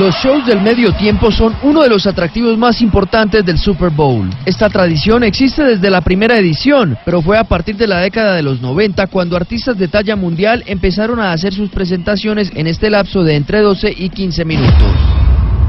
Los shows del medio tiempo son uno de los atractivos más importantes del Super Bowl. Esta tradición existe desde la primera edición, pero fue a partir de la década de los 90 cuando artistas de talla mundial empezaron a hacer sus presentaciones en este lapso de entre 12 y 15 minutos.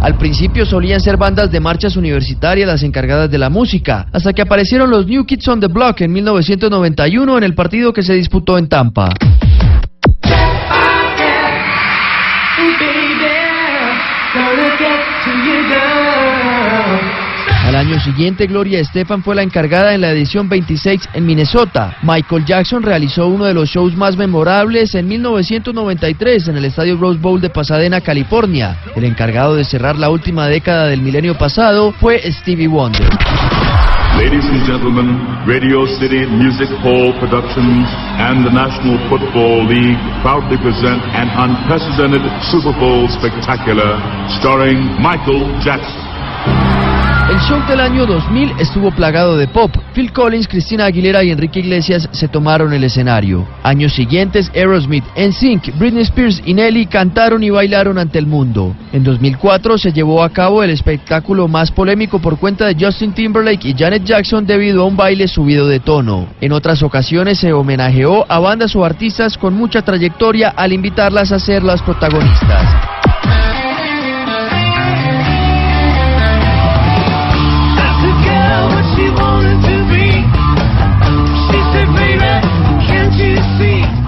Al principio solían ser bandas de marchas universitarias las encargadas de la música, hasta que aparecieron los New Kids on the Block en 1991 en el partido que se disputó en Tampa. Al año siguiente, Gloria Estefan fue la encargada en la edición 26 en Minnesota. Michael Jackson realizó uno de los shows más memorables en 1993 en el Estadio Rose Bowl de Pasadena, California. El encargado de cerrar la última década del milenio pasado fue Stevie Wonder. Ladies and gentlemen, Radio City Music Hall Productions and the National Football League proudly present an unprecedented Super Bowl spectacular starring Michael Jackson. Show del año 2000 estuvo plagado de pop. Phil Collins, Cristina Aguilera y Enrique Iglesias se tomaron el escenario. Años siguientes, Aerosmith, NSYNC, Britney Spears y Nelly cantaron y bailaron ante el mundo. En 2004 se llevó a cabo el espectáculo más polémico por cuenta de Justin Timberlake y Janet Jackson debido a un baile subido de tono. En otras ocasiones se homenajeó a bandas o artistas con mucha trayectoria al invitarlas a ser las protagonistas.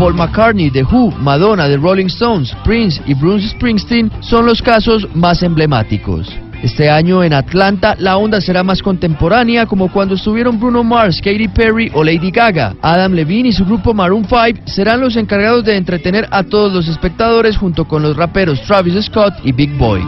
Paul McCartney, The Who, Madonna, The Rolling Stones, Prince y Bruce Springsteen son los casos más emblemáticos. Este año en Atlanta la onda será más contemporánea como cuando estuvieron Bruno Mars, Katy Perry o Lady Gaga. Adam Levine y su grupo Maroon 5 serán los encargados de entretener a todos los espectadores junto con los raperos Travis Scott y Big Boy.